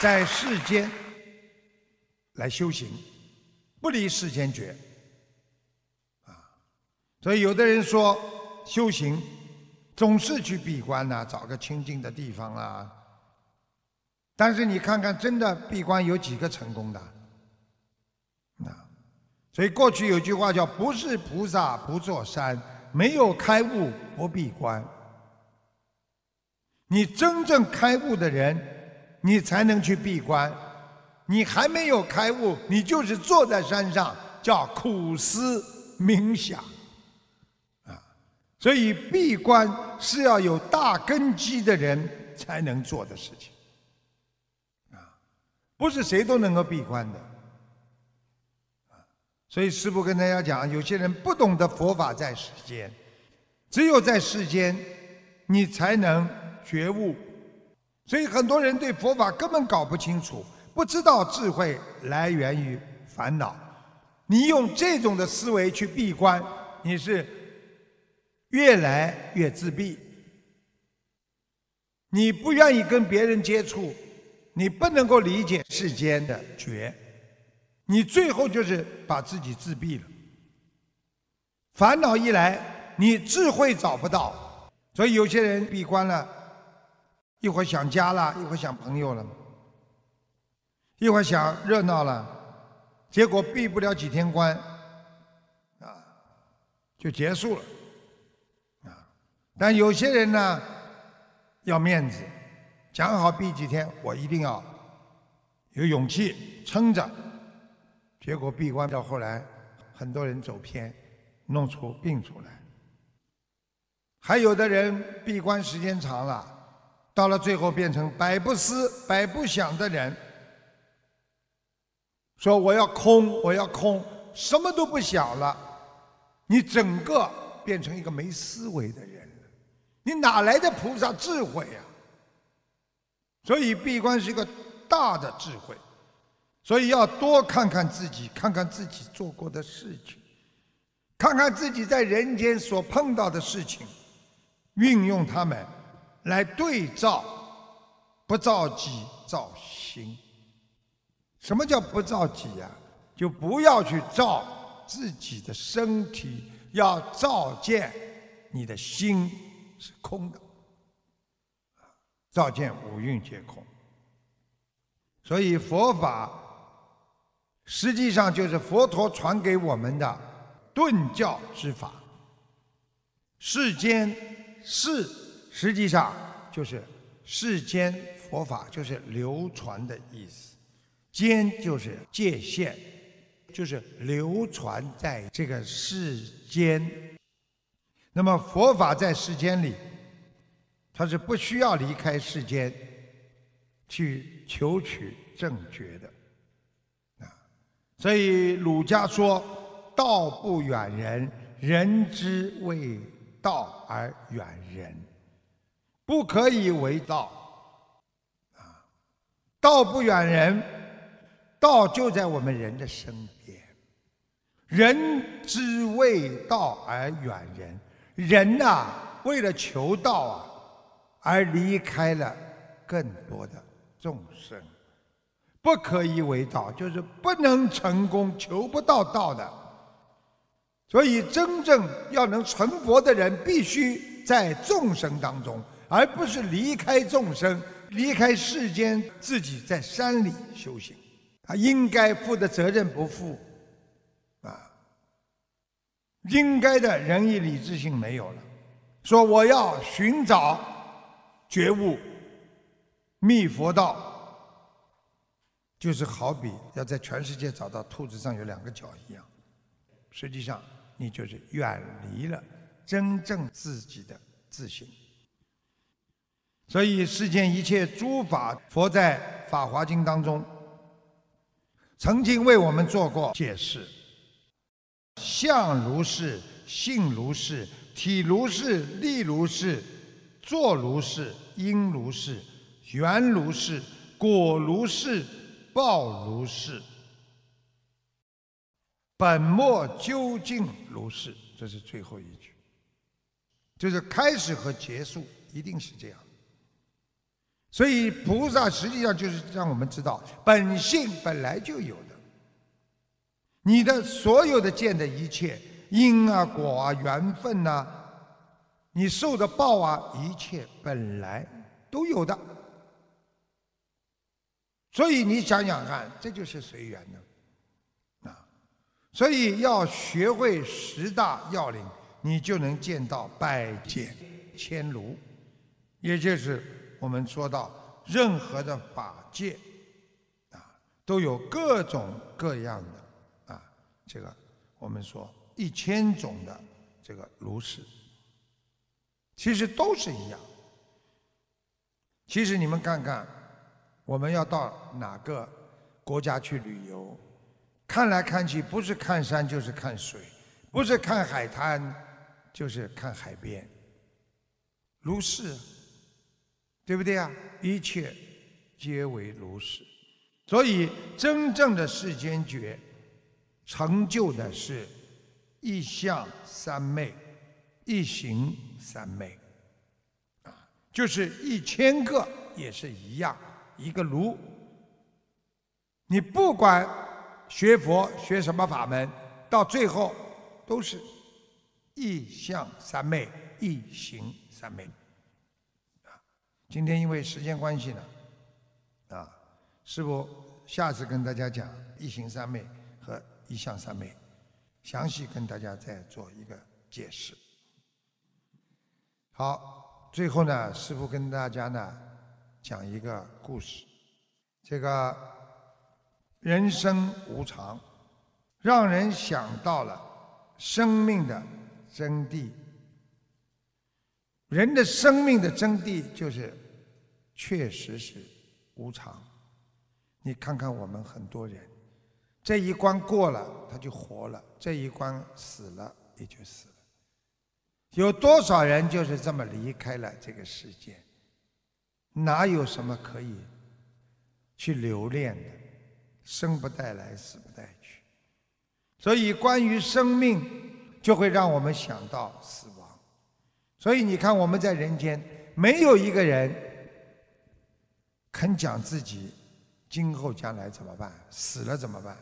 在世间来修行，不离世间觉。啊，所以有的人说修行总是去闭关呐、找个清静的地方啊。但是你看看，真的闭关有几个成功的？啊，所以过去有句话叫“不是菩萨不坐山，没有开悟不闭关”。你真正开悟的人，你才能去闭关。你还没有开悟，你就是坐在山上，叫苦思冥想。啊，所以闭关是要有大根基的人才能做的事情。啊不是谁都能够闭关的，所以师父跟大家讲，有些人不懂得佛法在世间，只有在世间，你才能觉悟。所以很多人对佛法根本搞不清楚，不知道智慧来源于烦恼。你用这种的思维去闭关，你是越来越自闭，你不愿意跟别人接触。你不能够理解世间的觉，你最后就是把自己自闭了。烦恼一来，你智慧找不到，所以有些人闭关了，一会儿想家了，一会儿想朋友了，一会儿想热闹了，结果闭不了几天关，啊，就结束了，啊，但有些人呢，要面子。讲好闭几天，我一定要有勇气撑着。结果闭关到后来，很多人走偏，弄出病出来。还有的人闭关时间长了，到了最后变成百不思、百不想的人，说我要空，我要空，什么都不想了。你整个变成一个没思维的人。了，你哪来的菩萨智慧呀？所以闭关是一个大的智慧，所以要多看看自己，看看自己做过的事情，看看自己在人间所碰到的事情，运用它们来对照，不造己造心。什么叫不造己呀？就不要去造自己的身体，要照见你的心是空的。照见五蕴皆空，所以佛法实际上就是佛陀传给我们的顿教之法。世间事实际上就是世间佛法，就是流传的意思。间就是界限，就是流传在这个世间。那么佛法在世间里。他是不需要离开世间去求取正觉的啊，所以儒家说“道不远人，人之为道而远人”，不可以为道啊。道不远人，道就在我们人的身边。人之为道而远人，人呐，为了求道啊。而离开了更多的众生，不可以为道，就是不能成功，求不到道的。所以，真正要能成佛的人，必须在众生当中，而不是离开众生，离开世间，自己在山里修行。他应该负的责任不负，啊，应该的仁义礼智信没有了，说我要寻找。觉悟，密佛道，就是好比要在全世界找到兔子上有两个角一样。实际上，你就是远离了真正自己的自信。所以，世间一切诸法，佛在《法华经》当中曾经为我们做过解释：相如是，性如是，体如是，力如是。作如是，因如是，缘如是，果如是，报如是，本末究竟如是。这是最后一句，就是开始和结束一定是这样。所以菩萨实际上就是让我们知道，本性本来就有的。你的所有的见的一切因啊果啊缘分呐，你受的报啊，一切本来都有的。所以你想想看，这就是随缘的啊。所以要学会十大要领，你就能见到百见千如，也就是我们说到任何的法界啊，都有各种各样的啊，这个我们说一千种的这个如是，其实都是一样。其实你们看看。我们要到哪个国家去旅游？看来看去，不是看山就是看水，不是看海滩就是看海边。如是，对不对啊？一切皆为如是。所以，真正的世间觉，成就的是一相三昧，一行三昧，啊，就是一千个也是一样。一个如，你不管学佛学什么法门，到最后都是一相三昧，一行三昧。今天因为时间关系呢，啊，师傅下次跟大家讲一行三昧和一相三昧，详细跟大家再做一个解释。好，最后呢，师傅跟大家呢。讲一个故事，这个人生无常，让人想到了生命的真谛。人的生命的真谛就是，确实是无常。你看看我们很多人，这一关过了他就活了，这一关死了也就死了。有多少人就是这么离开了这个世界？哪有什么可以去留恋的？生不带来，死不带去。所以，关于生命，就会让我们想到死亡。所以，你看，我们在人间，没有一个人肯讲自己今后将来怎么办，死了怎么办。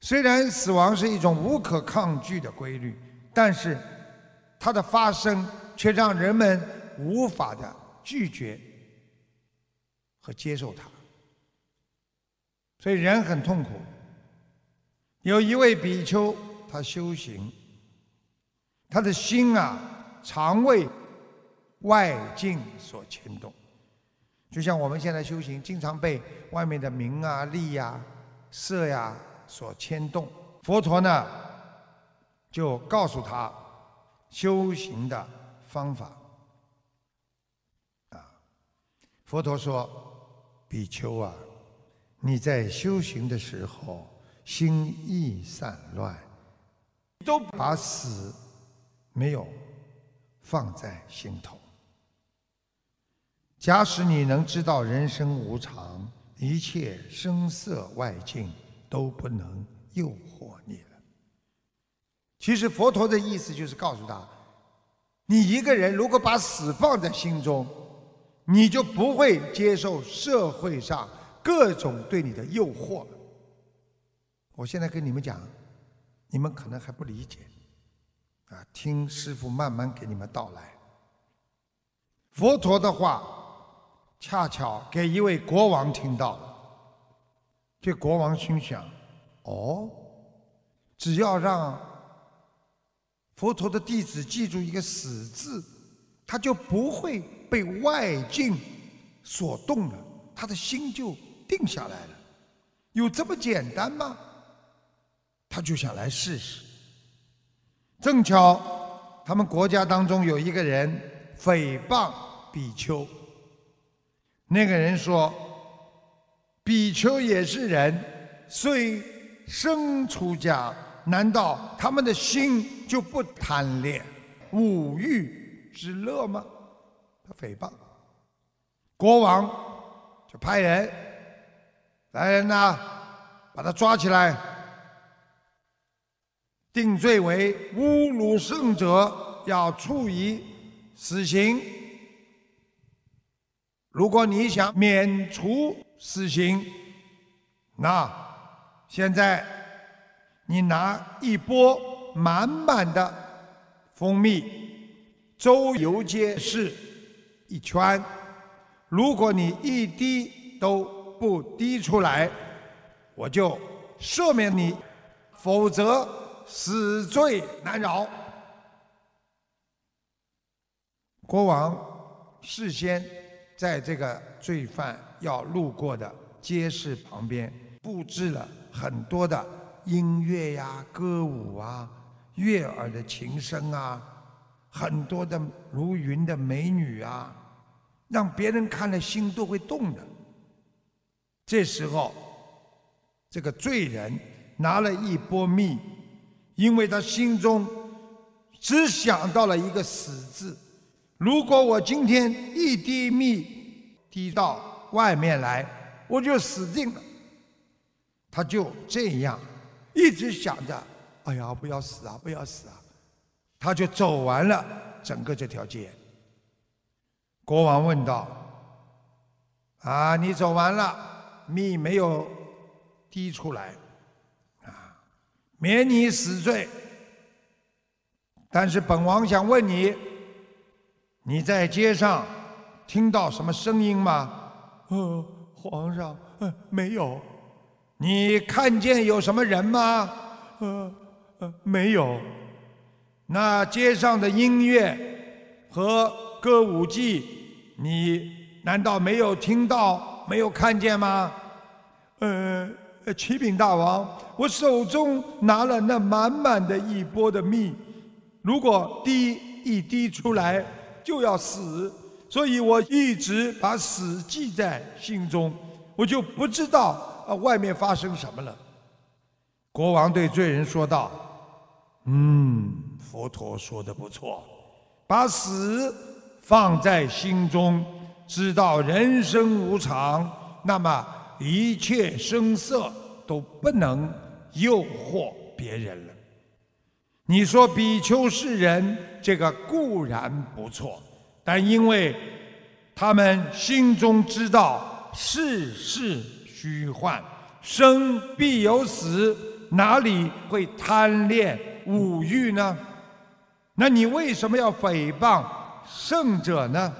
虽然死亡是一种无可抗拒的规律，但是它的发生却让人们无法的。拒绝和接受它，所以人很痛苦。有一位比丘，他修行，他的心啊，常为外境所牵动，就像我们现在修行，经常被外面的名啊、利呀、色呀所牵动。佛陀呢，就告诉他修行的方法。啊佛陀说：“比丘啊，你在修行的时候心意散乱，都把死没有放在心头。假使你能知道人生无常，一切声色外境都不能诱惑你了。其实佛陀的意思就是告诉他，你一个人如果把死放在心中。”你就不会接受社会上各种对你的诱惑。我现在跟你们讲，你们可能还不理解，啊，听师傅慢慢给你们道来。佛陀的话，恰巧给一位国王听到了。这国王心想：哦，只要让佛陀的弟子记住一个“死”字，他就不会。被外境所动了，他的心就定下来了。有这么简单吗？他就想来试试。正巧他们国家当中有一个人诽谤比丘，那个人说：“比丘也是人，虽生出家，难道他们的心就不贪恋五欲之乐吗？”他诽谤，国王就派人来人呐，把他抓起来，定罪为侮辱圣者，要处以死刑。如果你想免除死刑，那现在你拿一波满满的蜂蜜，周游街市一圈，如果你一滴都不滴出来，我就赦免你，否则死罪难饶。国王事先在这个罪犯要路过的街市旁边布置了很多的音乐呀、歌舞啊、悦耳的琴声啊，很多的如云的美女啊，让别人看了心都会动的。这时候，这个罪人拿了一钵蜜，因为他心中只想到了一个“死”字。如果我今天一滴蜜滴到外面来，我就死定了。他就这样一直想着：“哎呀，不要死啊，不要死啊！”他就走完了整个这条街。国王问道：“啊，你走完了，蜜没有滴出来，免你死罪。但是本王想问你。”你在街上听到什么声音吗？呃，皇上，呃，没有。你看见有什么人吗？呃，呃，没有。那街上的音乐和歌舞伎，你难道没有听到、没有看见吗？呃，呃启禀大王，我手中拿了那满满的一钵的蜜，如果滴一滴出来。就要死，所以我一直把死记在心中，我就不知道啊外面发生什么了。国王对罪人说道：“嗯，佛陀说的不错，把死放在心中，知道人生无常，那么一切声色都不能诱惑别人了。”你说比丘是人，这个固然不错，但因为他们心中知道世事虚幻，生必有死，哪里会贪恋五欲呢？那你为什么要诽谤圣者呢？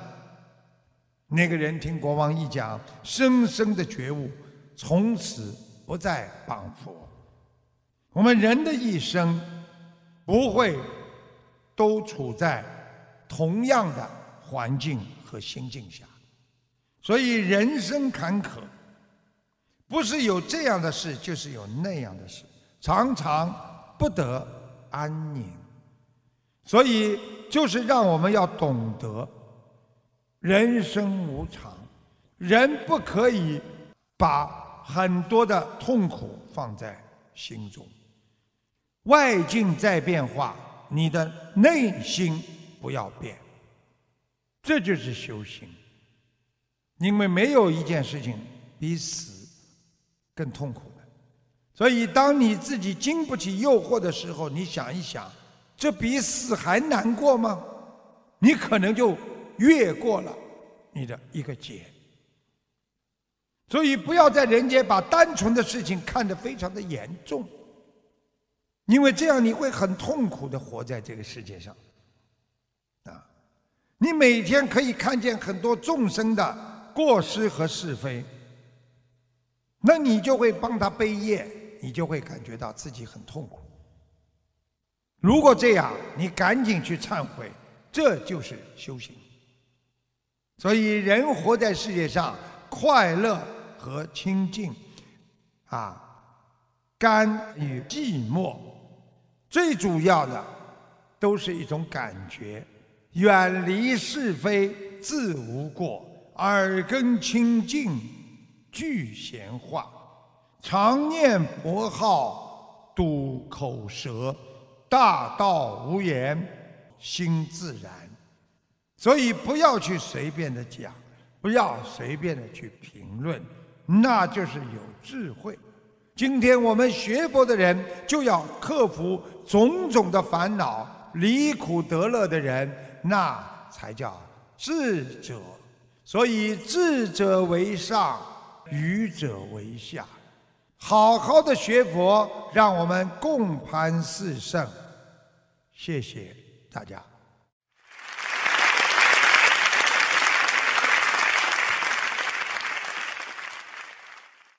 那个人听国王一讲，深深的觉悟，从此不再谤佛。我们人的一生。不会都处在同样的环境和心境下，所以人生坎坷，不是有这样的事，就是有那样的事，常常不得安宁。所以，就是让我们要懂得，人生无常，人不可以把很多的痛苦放在心中。外境在变化，你的内心不要变，这就是修行。因为没有一件事情比死更痛苦的，所以当你自己经不起诱惑的时候，你想一想，这比死还难过吗？你可能就越过了你的一个劫。所以不要在人间把单纯的事情看得非常的严重。因为这样你会很痛苦的活在这个世界上，啊，你每天可以看见很多众生的过失和是非，那你就会帮他背业，你就会感觉到自己很痛苦。如果这样，你赶紧去忏悔，这就是修行。所以人活在世界上，快乐和清净，啊，甘与寂寞。最主要的，都是一种感觉，远离是非自无过，耳根清净具闲话，常念佛号堵口舌，大道无言心自然。所以不要去随便的讲，不要随便的去评论，那就是有智慧。今天我们学佛的人就要克服种种的烦恼，离苦得乐的人，那才叫智者。所以智者为上，愚者为下。好好的学佛，让我们共攀四圣。谢谢大家。